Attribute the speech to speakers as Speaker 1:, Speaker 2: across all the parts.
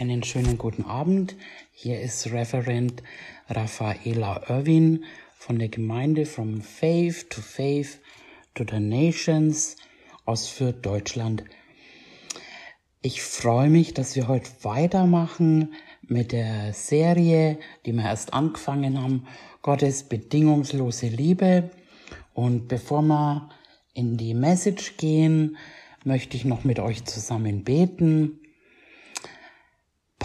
Speaker 1: Einen schönen guten Abend. Hier ist Referent Raffaela Irwin von der Gemeinde From Faith to Faith to the Nations aus Fürth, Deutschland. Ich freue mich, dass wir heute weitermachen mit der Serie, die wir erst angefangen haben, Gottes bedingungslose Liebe. Und bevor wir in die Message gehen, möchte ich noch mit euch zusammen beten.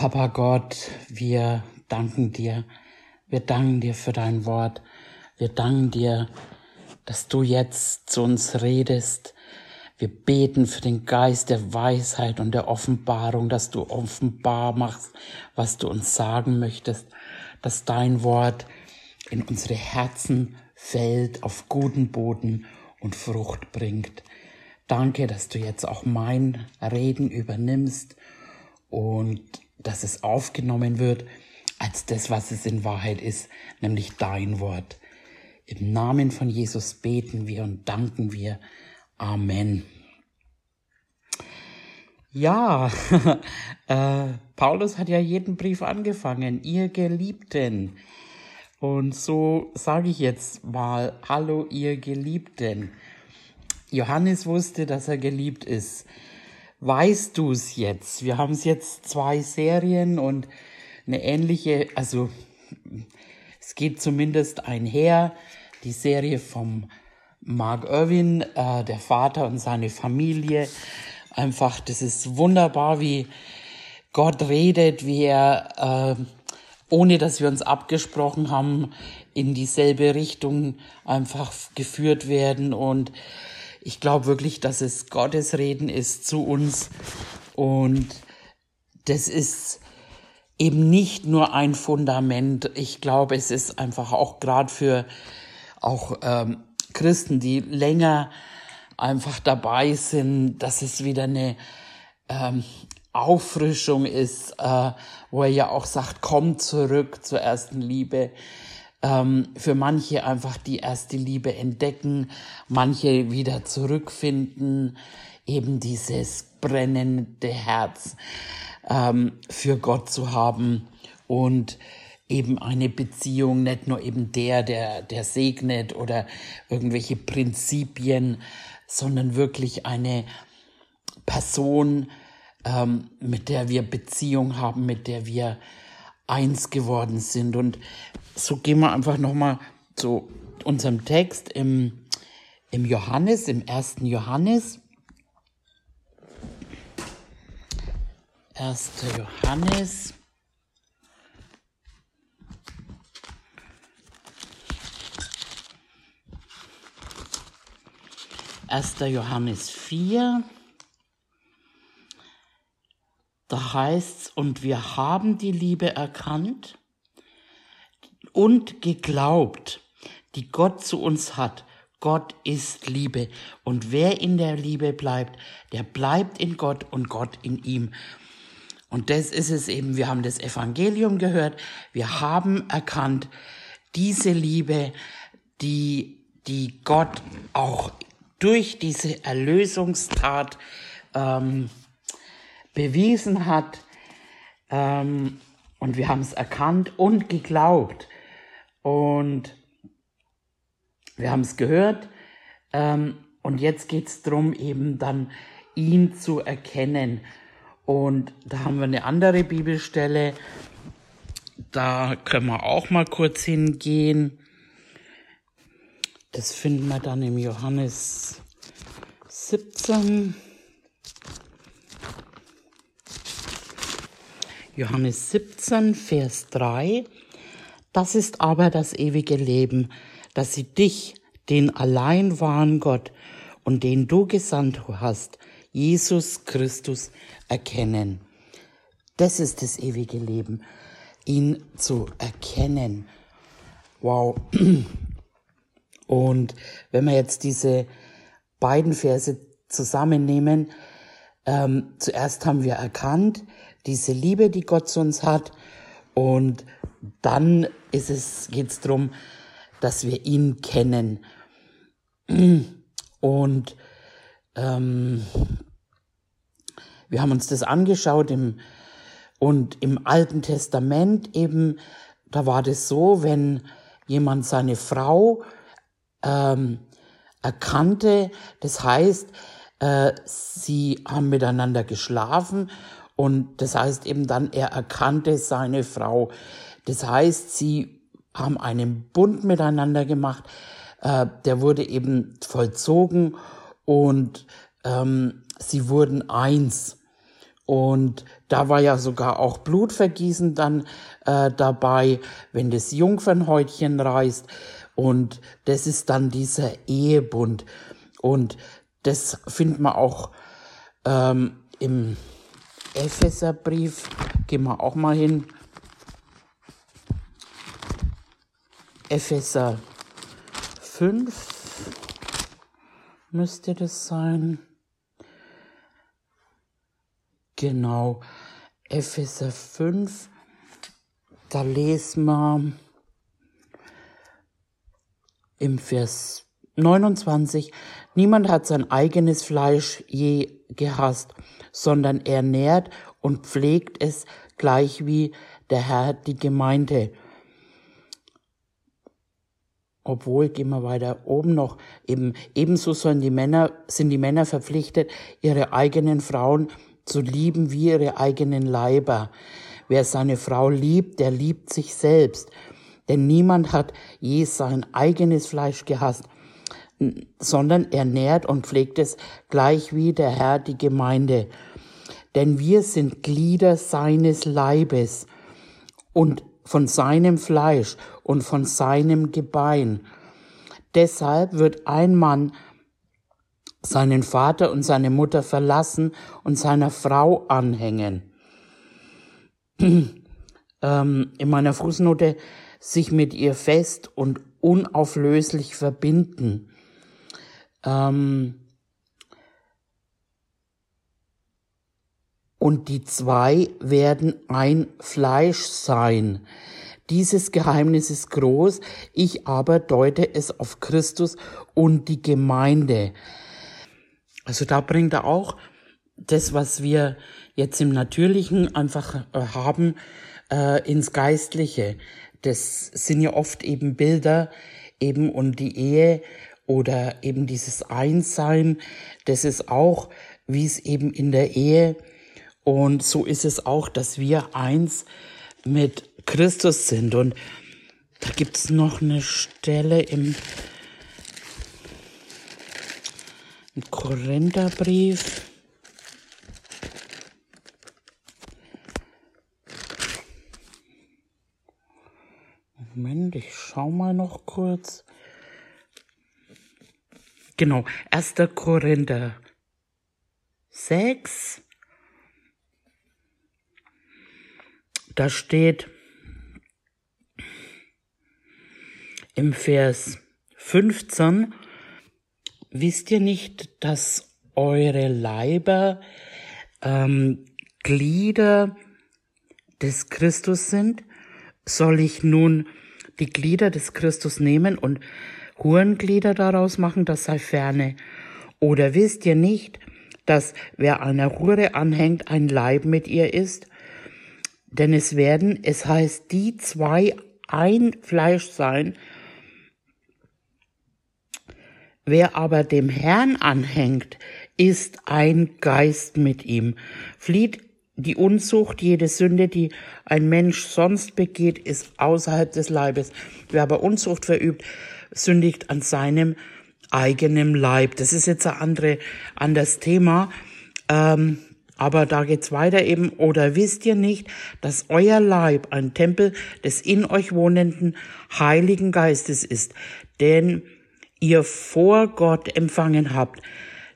Speaker 1: Papa Gott, wir danken dir. Wir danken dir für dein Wort. Wir danken dir, dass du jetzt zu uns redest. Wir beten für den Geist der Weisheit und der Offenbarung, dass du offenbar machst, was du uns sagen möchtest, dass dein Wort in unsere Herzen fällt, auf guten Boden und Frucht bringt. Danke, dass du jetzt auch mein Reden übernimmst und dass es aufgenommen wird als das, was es in Wahrheit ist, nämlich dein Wort. Im Namen von Jesus beten wir und danken wir. Amen. Ja, äh, Paulus hat ja jeden Brief angefangen, ihr Geliebten. Und so sage ich jetzt mal, hallo ihr Geliebten. Johannes wusste, dass er geliebt ist weißt du es jetzt? Wir haben es jetzt zwei Serien und eine ähnliche, also es geht zumindest einher, die Serie vom Mark Irwin, äh, der Vater und seine Familie. Einfach, das ist wunderbar, wie Gott redet, wie er, äh, ohne dass wir uns abgesprochen haben, in dieselbe Richtung einfach geführt werden und ich glaube wirklich, dass es Gottes Reden ist zu uns und das ist eben nicht nur ein Fundament. Ich glaube, es ist einfach auch gerade für auch ähm, Christen, die länger einfach dabei sind, dass es wieder eine ähm, Auffrischung ist, äh, wo er ja auch sagt, komm zurück zur ersten Liebe ähm, für manche einfach die erste Liebe entdecken, manche wieder zurückfinden, eben dieses brennende Herz ähm, für Gott zu haben und eben eine Beziehung, nicht nur eben der, der, der segnet oder irgendwelche Prinzipien, sondern wirklich eine Person, ähm, mit der wir Beziehung haben, mit der wir eins geworden sind. Und so gehen wir einfach nochmal zu unserem Text im, im Johannes, im ersten Johannes. 1. Johannes. Erster Johannes 4. Da heißt's, und wir haben die Liebe erkannt und geglaubt, die Gott zu uns hat. Gott ist Liebe. Und wer in der Liebe bleibt, der bleibt in Gott und Gott in ihm. Und das ist es eben, wir haben das Evangelium gehört, wir haben erkannt, diese Liebe, die, die Gott auch durch diese Erlösungstat ähm, bewiesen hat. Ähm, und wir haben es erkannt und geglaubt. Und wir haben es gehört. Ähm, und jetzt geht es darum, eben dann ihn zu erkennen. Und da haben wir eine andere Bibelstelle. Da können wir auch mal kurz hingehen. Das finden wir dann im Johannes 17. Johannes 17, Vers 3. Das ist aber das ewige Leben, dass sie dich, den allein wahren Gott und den du gesandt hast, Jesus Christus, erkennen. Das ist das ewige Leben, ihn zu erkennen. Wow. Und wenn wir jetzt diese beiden Verse zusammennehmen, ähm, zuerst haben wir erkannt, diese Liebe, die Gott zu uns hat, und dann ist es, geht's drum, dass wir ihn kennen. Und ähm, wir haben uns das angeschaut im Und im Alten Testament eben, da war das so, wenn jemand seine Frau ähm, erkannte, das heißt, äh, sie haben miteinander geschlafen und das heißt eben dann, er erkannte seine Frau. Das heißt, sie haben einen Bund miteinander gemacht, äh, der wurde eben vollzogen und ähm, sie wurden eins. Und da war ja sogar auch Blutvergießen dann äh, dabei, wenn das Jungfernhäutchen reißt. Und das ist dann dieser Ehebund. Und das findet man auch ähm, im Epheserbrief. Gehen wir auch mal hin. Epheser 5 müsste das sein. Genau, Epheser 5, da lesen wir im Vers 29, niemand hat sein eigenes Fleisch je gehasst, sondern er nährt und pflegt es gleich wie der Herr die Gemeinde. Obwohl, gehen wir weiter oben noch, eben, ebenso sollen die Männer, sind die Männer verpflichtet, ihre eigenen Frauen zu lieben wie ihre eigenen Leiber. Wer seine Frau liebt, der liebt sich selbst. Denn niemand hat je sein eigenes Fleisch gehasst, sondern er nährt und pflegt es gleich wie der Herr die Gemeinde. Denn wir sind Glieder seines Leibes und von seinem Fleisch und von seinem Gebein. Deshalb wird ein Mann seinen Vater und seine Mutter verlassen und seiner Frau anhängen. ähm, in meiner Fußnote sich mit ihr fest und unauflöslich verbinden. Ähm, und die zwei werden ein Fleisch sein. Dieses Geheimnis ist groß, ich aber deute es auf Christus und die Gemeinde. Also da bringt er auch das, was wir jetzt im Natürlichen einfach äh, haben, äh, ins Geistliche. Das sind ja oft eben Bilder eben und die Ehe oder eben dieses Einssein, das ist auch, wie es eben in der Ehe und so ist es auch, dass wir eins mit Christus sind und da gibt's noch eine Stelle im Ein Korintherbrief. Moment, ich schau mal noch kurz. Genau, 1. Korinther 6. Da steht im Vers 15, wisst ihr nicht, dass eure Leiber ähm, Glieder des Christus sind? Soll ich nun die Glieder des Christus nehmen und Hurenglieder daraus machen? Das sei ferne. Oder wisst ihr nicht, dass wer einer Hure anhängt, ein Leib mit ihr ist? Denn es werden, es heißt, die zwei ein Fleisch sein, Wer aber dem Herrn anhängt, ist ein Geist mit ihm. Flieht die Unzucht, jede Sünde, die ein Mensch sonst begeht, ist außerhalb des Leibes. Wer aber Unzucht verübt, sündigt an seinem eigenen Leib. Das ist jetzt ein andere, anderes Thema. Ähm, aber da geht's weiter eben. Oder wisst ihr nicht, dass euer Leib ein Tempel des in euch wohnenden Heiligen Geistes ist? Denn ihr vor Gott empfangen habt,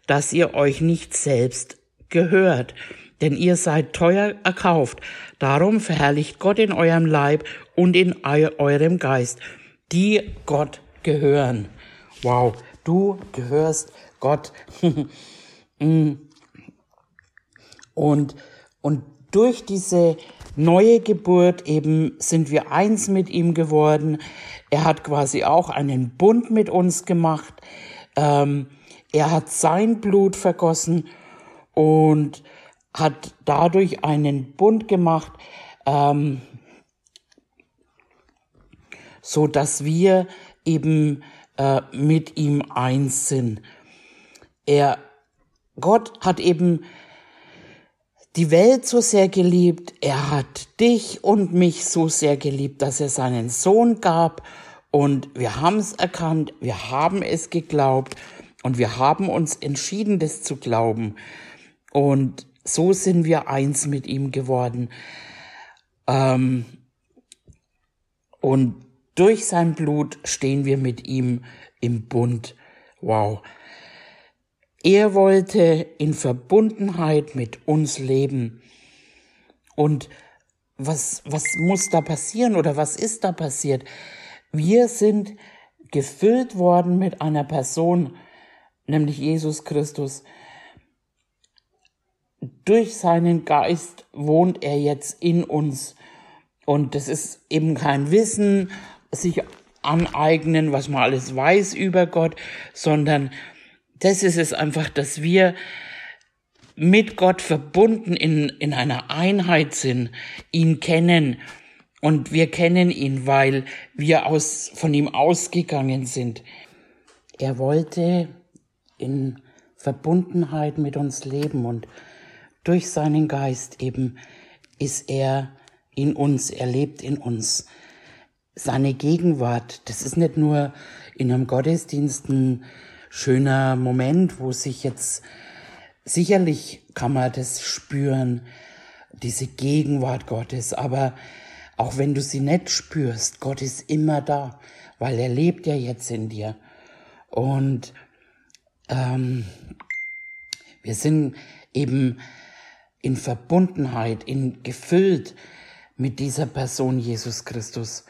Speaker 1: dass ihr euch nicht selbst gehört, denn ihr seid teuer erkauft. Darum verherrlicht Gott in eurem Leib und in eurem Geist, die Gott gehören. Wow, du gehörst Gott. Mm. Und, und durch diese neue Geburt eben sind wir eins mit ihm geworden. Er hat quasi auch einen Bund mit uns gemacht. Ähm, er hat sein Blut vergossen und hat dadurch einen Bund gemacht, ähm, so dass wir eben äh, mit ihm eins sind. Er, Gott hat eben die Welt so sehr geliebt, er hat dich und mich so sehr geliebt, dass er seinen Sohn gab und wir haben es erkannt, wir haben es geglaubt und wir haben uns entschieden, das zu glauben. Und so sind wir eins mit ihm geworden. Ähm, und durch sein Blut stehen wir mit ihm im Bund. Wow. Er wollte in Verbundenheit mit uns leben. Und was, was muss da passieren oder was ist da passiert? Wir sind gefüllt worden mit einer Person, nämlich Jesus Christus. Durch seinen Geist wohnt er jetzt in uns. Und das ist eben kein Wissen, sich aneignen, was man alles weiß über Gott, sondern das ist es einfach, dass wir mit Gott verbunden in, in einer Einheit sind, ihn kennen und wir kennen ihn, weil wir aus, von ihm ausgegangen sind. Er wollte in Verbundenheit mit uns leben und durch seinen Geist eben ist er in uns, er lebt in uns. Seine Gegenwart, das ist nicht nur in einem Gottesdienst ein schöner Moment, wo sich jetzt sicherlich kann man das spüren, diese Gegenwart Gottes, aber auch wenn du sie nicht spürst, Gott ist immer da, weil er lebt ja jetzt in dir. Und ähm, wir sind eben in Verbundenheit, in gefüllt mit dieser Person Jesus Christus.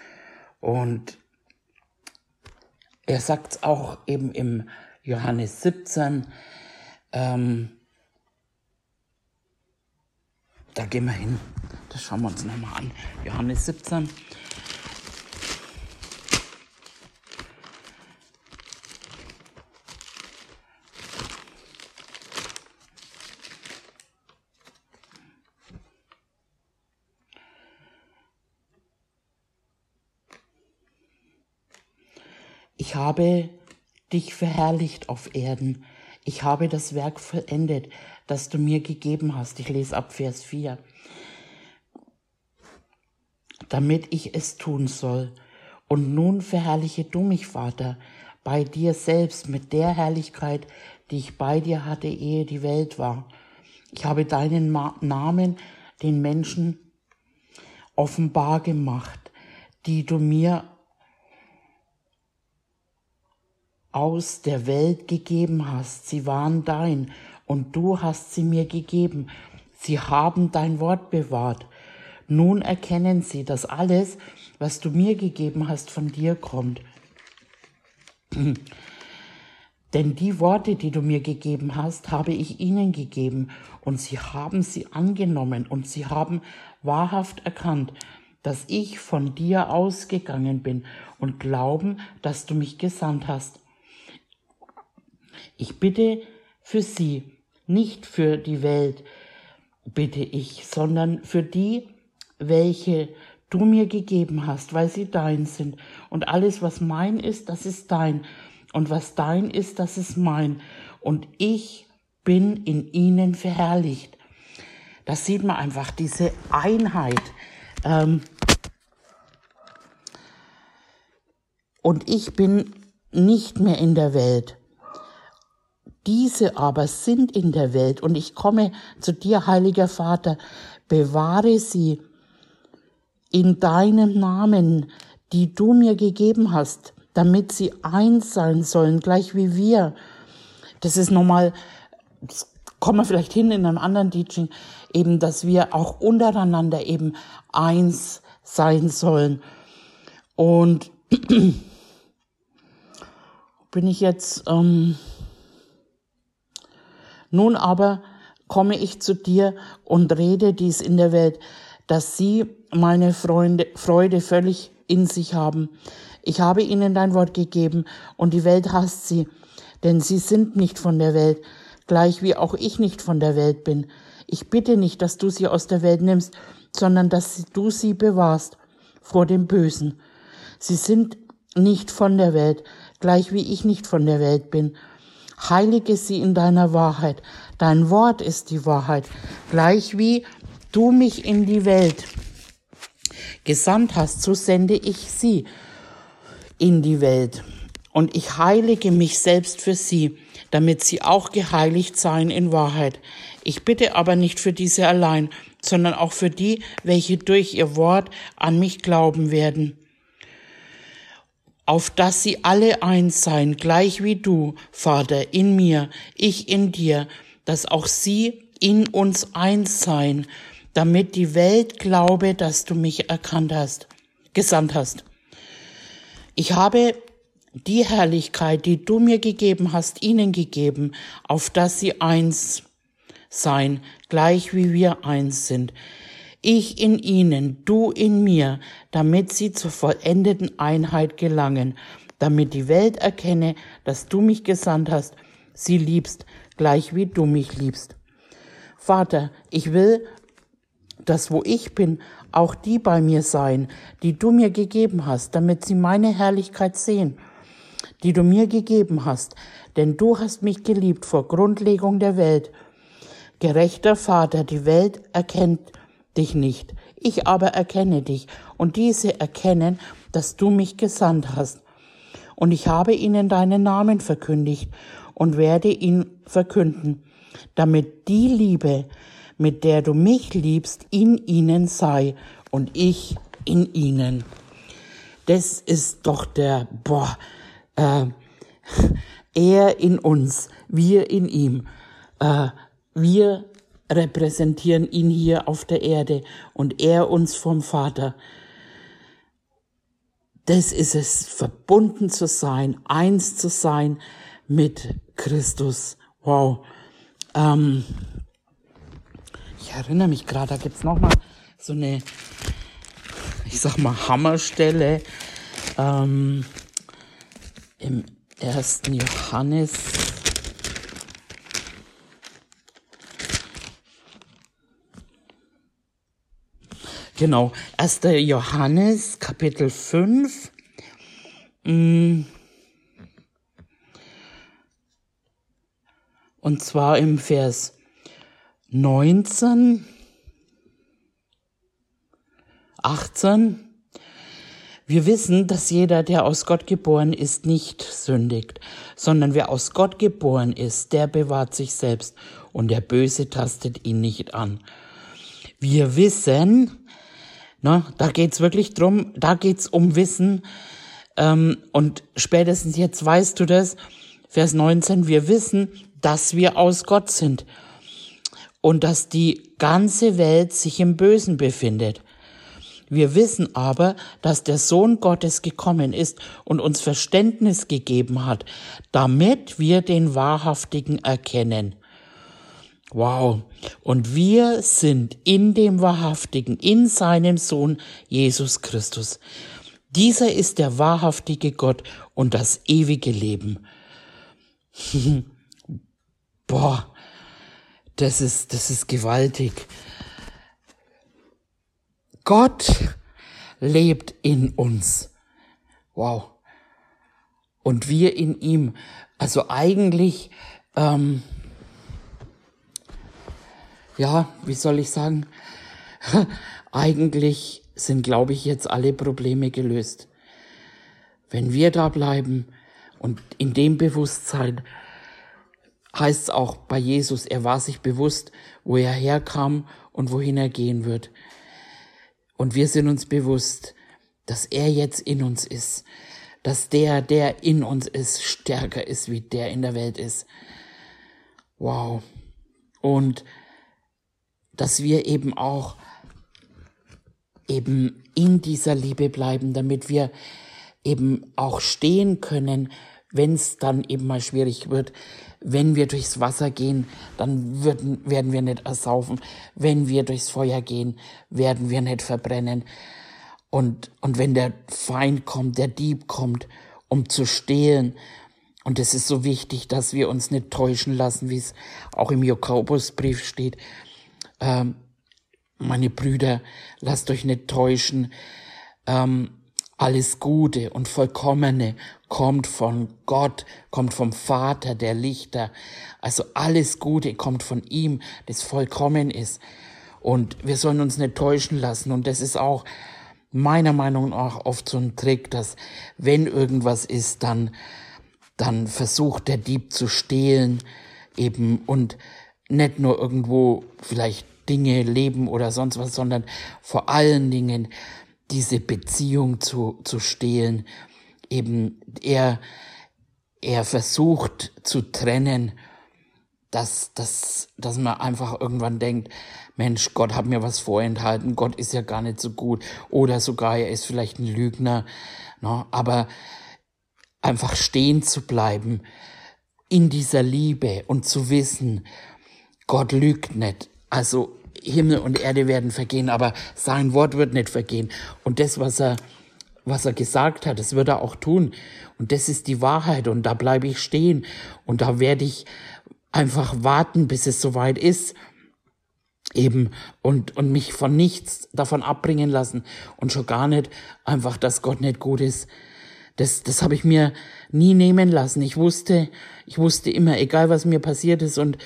Speaker 1: Und er sagt auch eben im Johannes 17, ähm, da gehen wir hin. Das schauen wir uns nochmal an. Johannes 17. Ich habe dich verherrlicht auf Erden. Ich habe das Werk vollendet, das du mir gegeben hast. Ich lese ab Vers 4 damit ich es tun soll. Und nun verherrliche du mich, Vater, bei dir selbst mit der Herrlichkeit, die ich bei dir hatte, ehe die Welt war. Ich habe deinen Namen den Menschen offenbar gemacht, die du mir aus der Welt gegeben hast. Sie waren dein und du hast sie mir gegeben. Sie haben dein Wort bewahrt. Nun erkennen sie, dass alles, was du mir gegeben hast, von dir kommt. Denn die Worte, die du mir gegeben hast, habe ich ihnen gegeben, und sie haben sie angenommen, und sie haben wahrhaft erkannt, dass ich von dir ausgegangen bin, und glauben, dass du mich gesandt hast. Ich bitte für sie, nicht für die Welt, bitte ich, sondern für die, welche du mir gegeben hast, weil sie dein sind. Und alles, was mein ist, das ist dein. Und was dein ist, das ist mein. Und ich bin in ihnen verherrlicht. Das sieht man einfach, diese Einheit. Ähm und ich bin nicht mehr in der Welt. Diese aber sind in der Welt und ich komme zu dir, heiliger Vater, bewahre sie in deinem Namen, die du mir gegeben hast, damit sie eins sein sollen, gleich wie wir. Das ist nochmal, das kommen wir vielleicht hin in einem anderen Teaching, eben, dass wir auch untereinander eben eins sein sollen. Und bin ich jetzt, ähm, nun aber komme ich zu dir und rede dies in der Welt, dass sie meine Freunde, Freude völlig in sich haben. Ich habe ihnen dein Wort gegeben und die Welt hasst sie, denn sie sind nicht von der Welt, gleich wie auch ich nicht von der Welt bin. Ich bitte nicht, dass du sie aus der Welt nimmst, sondern dass du sie bewahrst vor dem Bösen. Sie sind nicht von der Welt, gleich wie ich nicht von der Welt bin. Heilige sie in deiner Wahrheit. Dein Wort ist die Wahrheit, gleich wie du mich in die Welt gesandt hast, so sende ich sie in die Welt. Und ich heilige mich selbst für sie, damit sie auch geheiligt seien in Wahrheit. Ich bitte aber nicht für diese allein, sondern auch für die, welche durch ihr Wort an mich glauben werden. Auf dass sie alle eins seien, gleich wie du, Vater, in mir, ich in dir, dass auch sie in uns eins seien, damit die Welt glaube, dass du mich erkannt hast, gesandt hast. Ich habe die Herrlichkeit, die du mir gegeben hast, ihnen gegeben, auf dass sie eins sein, gleich wie wir eins sind. Ich in ihnen, du in mir, damit sie zur vollendeten Einheit gelangen, damit die Welt erkenne, dass du mich gesandt hast, sie liebst, gleich wie du mich liebst. Vater, ich will, dass wo ich bin, auch die bei mir sein, die du mir gegeben hast, damit sie meine Herrlichkeit sehen, die du mir gegeben hast, denn du hast mich geliebt vor Grundlegung der Welt Gerechter Vater, die Welt erkennt dich nicht, ich aber erkenne dich, und diese erkennen, dass du mich gesandt hast. Und ich habe ihnen deinen Namen verkündigt und werde ihn verkünden, damit die Liebe, mit der du mich liebst, in ihnen sei und ich in ihnen. Das ist doch der, boah, äh, er in uns, wir in ihm. Äh, wir repräsentieren ihn hier auf der Erde und er uns vom Vater. Das ist es, verbunden zu sein, eins zu sein mit Christus. Wow. Ähm, ich erinnere mich gerade, da gibt's noch mal so eine, ich sag mal, Hammerstelle ähm, im ersten Johannes Genau, 1. Johannes Kapitel 5. Mm. Und zwar im Vers 19, 18. Wir wissen, dass jeder, der aus Gott geboren ist, nicht sündigt, sondern wer aus Gott geboren ist, der bewahrt sich selbst und der Böse tastet ihn nicht an. Wir wissen, Ne? Da geht's wirklich drum, da geht's um Wissen. Ähm, und spätestens jetzt weißt du das, Vers 19, wir wissen, dass wir aus Gott sind und dass die ganze Welt sich im Bösen befindet. Wir wissen aber, dass der Sohn Gottes gekommen ist und uns Verständnis gegeben hat, damit wir den Wahrhaftigen erkennen. Wow. Und wir sind in dem Wahrhaftigen, in seinem Sohn Jesus Christus. Dieser ist der wahrhaftige Gott und das ewige Leben. Boah, das ist, das ist gewaltig. Gott lebt in uns. Wow. Und wir in ihm. Also eigentlich, ähm, ja, wie soll ich sagen, eigentlich sind, glaube ich, jetzt alle Probleme gelöst. Wenn wir da bleiben und in dem Bewusstsein, heißt es auch bei Jesus, er war sich bewusst, wo er herkam und wohin er gehen wird. Und wir sind uns bewusst, dass er jetzt in uns ist, dass der, der in uns ist, stärker ist, wie der in der Welt ist. Wow. Und dass wir eben auch eben in dieser Liebe bleiben, damit wir eben auch stehen können, wenn es dann eben mal schwierig wird. Wenn wir durchs Wasser gehen, dann würden, werden wir nicht ersaufen. Wenn wir durchs Feuer gehen, werden wir nicht verbrennen. Und, und wenn der Feind kommt, der Dieb kommt, um zu stehlen, und es ist so wichtig, dass wir uns nicht täuschen lassen, wie es auch im Jakobusbrief steht, ähm, meine Brüder, lasst euch nicht täuschen. Ähm, alles Gute und Vollkommene kommt von Gott, kommt vom Vater der Lichter. Also alles Gute kommt von ihm, das vollkommen ist. Und wir sollen uns nicht täuschen lassen. Und das ist auch meiner Meinung nach oft so ein Trick, dass wenn irgendwas ist, dann, dann versucht der Dieb zu stehlen eben und nicht nur irgendwo vielleicht Dinge, Leben oder sonst was, sondern vor allen Dingen diese Beziehung zu, zu stehlen. Eben er, er versucht zu trennen, dass, dass, dass man einfach irgendwann denkt, Mensch, Gott hat mir was vorenthalten, Gott ist ja gar nicht so gut oder sogar er ist vielleicht ein Lügner, ne? aber einfach stehen zu bleiben in dieser Liebe und zu wissen, Gott lügt nicht. Also Himmel und Erde werden vergehen, aber sein Wort wird nicht vergehen. Und das, was er, was er gesagt hat, das wird er auch tun. Und das ist die Wahrheit. Und da bleibe ich stehen. Und da werde ich einfach warten, bis es soweit ist. Eben, und, und mich von nichts davon abbringen lassen. Und schon gar nicht einfach, dass Gott nicht gut ist. Das, das habe ich mir nie nehmen lassen. Ich wusste, ich wusste immer, egal was mir passiert ist und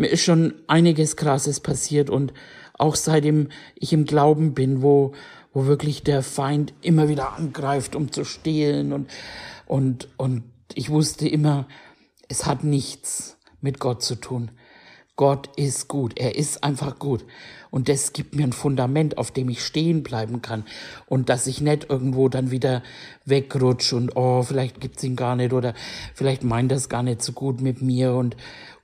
Speaker 1: mir ist schon einiges Krasses passiert und auch seitdem ich im Glauben bin, wo, wo wirklich der Feind immer wieder angreift, um zu stehlen und, und, und ich wusste immer, es hat nichts mit Gott zu tun. Gott ist gut. Er ist einfach gut. Und das gibt mir ein Fundament, auf dem ich stehen bleiben kann. Und dass ich nicht irgendwo dann wieder wegrutsche und, oh, vielleicht gibt's ihn gar nicht oder vielleicht meint das gar nicht so gut mit mir und,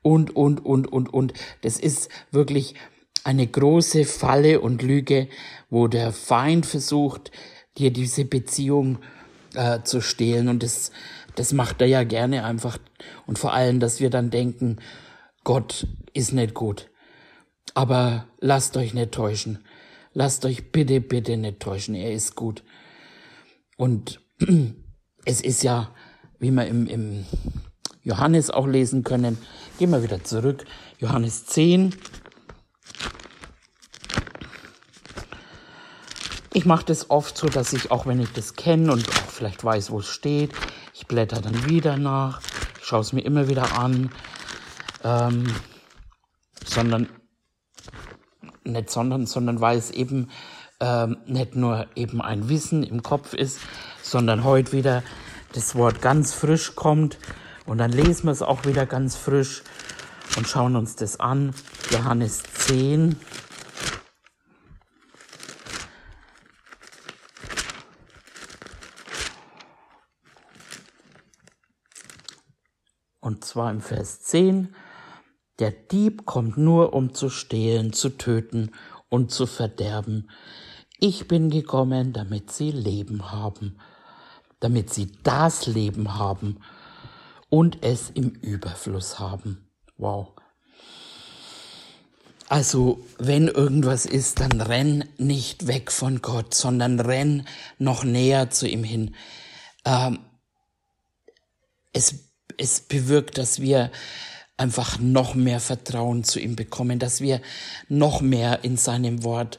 Speaker 1: und, und, und, und, und. Das ist wirklich eine große Falle und Lüge, wo der Feind versucht, dir diese Beziehung äh, zu stehlen. Und das, das macht er ja gerne einfach. Und vor allem, dass wir dann denken, Gott ist nicht gut. Aber lasst euch nicht täuschen. Lasst euch bitte, bitte nicht täuschen. Er ist gut. Und es ist ja, wie wir im, im Johannes auch lesen können, gehen wir wieder zurück. Johannes 10. Ich mache das oft so, dass ich, auch wenn ich das kenne und auch vielleicht weiß, wo es steht, ich blätter dann wieder nach, ich schaue es mir immer wieder an ähm, sondern nicht sondern, sondern weil es eben ähm, nicht nur eben ein Wissen im Kopf ist, sondern heute wieder das Wort ganz frisch kommt und dann lesen wir es auch wieder ganz frisch und schauen uns das an. Johannes 10. Und zwar im Vers 10. Der Dieb kommt nur, um zu stehlen, zu töten und zu verderben. Ich bin gekommen, damit sie Leben haben, damit sie das Leben haben und es im Überfluss haben. Wow. Also, wenn irgendwas ist, dann renn nicht weg von Gott, sondern renn noch näher zu ihm hin. Ähm, es, es bewirkt, dass wir einfach noch mehr Vertrauen zu ihm bekommen, dass wir noch mehr in seinem Wort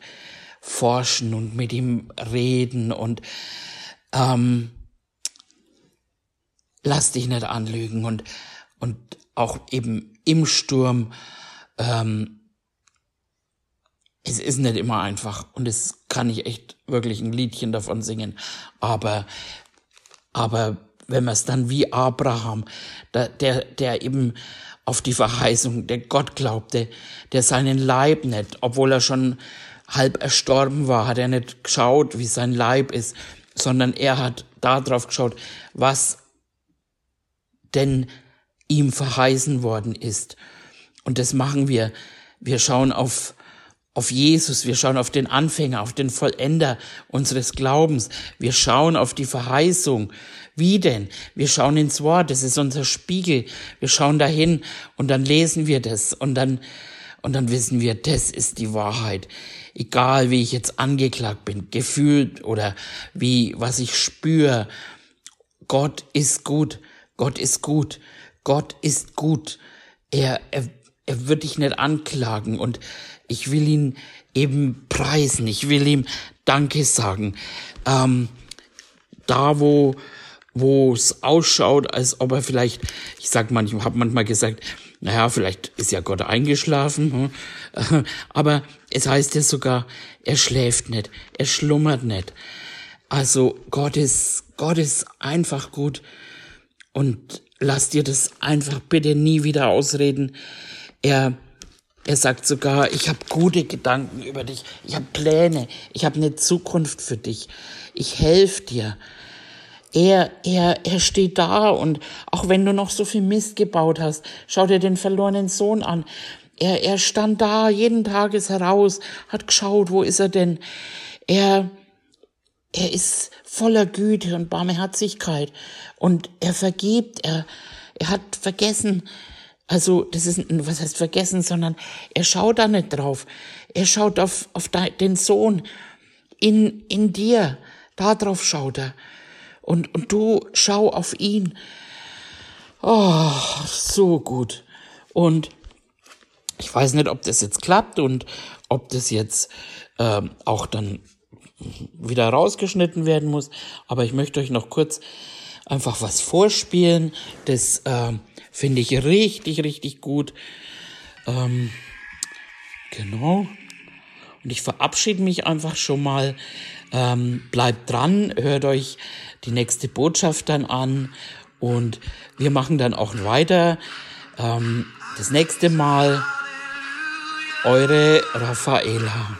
Speaker 1: forschen und mit ihm reden und ähm, lass dich nicht anlügen. Und und auch eben im Sturm ähm, es ist nicht immer einfach. Und es kann ich echt wirklich ein Liedchen davon singen, aber aber wenn man es dann wie Abraham, der der, der eben auf die Verheißung, der Gott glaubte, der seinen Leib nicht, obwohl er schon halb erstorben war, hat er nicht geschaut, wie sein Leib ist, sondern er hat darauf geschaut, was denn ihm verheißen worden ist. Und das machen wir. Wir schauen auf, auf Jesus, wir schauen auf den Anfänger, auf den Vollender unseres Glaubens. Wir schauen auf die Verheißung. Wie denn? Wir schauen ins Wort, das ist unser Spiegel. Wir schauen dahin und dann lesen wir das und dann, und dann wissen wir, das ist die Wahrheit. Egal wie ich jetzt angeklagt bin, gefühlt oder wie, was ich spüre. Gott ist gut. Gott ist gut. Gott ist gut. Er, er, er wird dich nicht anklagen und Ich will ihn eben preisen. Ich will ihm Danke sagen. Ähm, da, wo wo es ausschaut, als ob er vielleicht, ich sag manchmal, habe manchmal gesagt, naja, vielleicht ist ja Gott eingeschlafen, hm? aber es heißt ja sogar, er schläft nicht, er schlummert nicht. Also Gott ist, Gott ist einfach gut und lass dir das einfach bitte nie wieder ausreden. Er, er sagt sogar, ich habe gute Gedanken über dich, ich habe Pläne, ich habe eine Zukunft für dich, ich helfe dir. Er, er, er steht da und auch wenn du noch so viel Mist gebaut hast, schau dir den verlorenen Sohn an. Er, er stand da jeden Tages heraus, hat geschaut, wo ist er denn? Er, er ist voller Güte und Barmherzigkeit und er vergibt, er, er hat vergessen, also das ist, was heißt vergessen, sondern er schaut da nicht drauf. Er schaut auf, auf den Sohn in, in dir, da drauf schaut er. Und, und du schau auf ihn. Oh, so gut. Und ich weiß nicht, ob das jetzt klappt und ob das jetzt ähm, auch dann wieder rausgeschnitten werden muss. Aber ich möchte euch noch kurz einfach was vorspielen. Das ähm, finde ich richtig, richtig gut. Ähm, genau. Und ich verabschiede mich einfach schon mal. Ähm, bleibt dran, hört euch die nächste Botschaft dann an und wir machen dann auch weiter. Ähm, das nächste Mal eure Raffaela.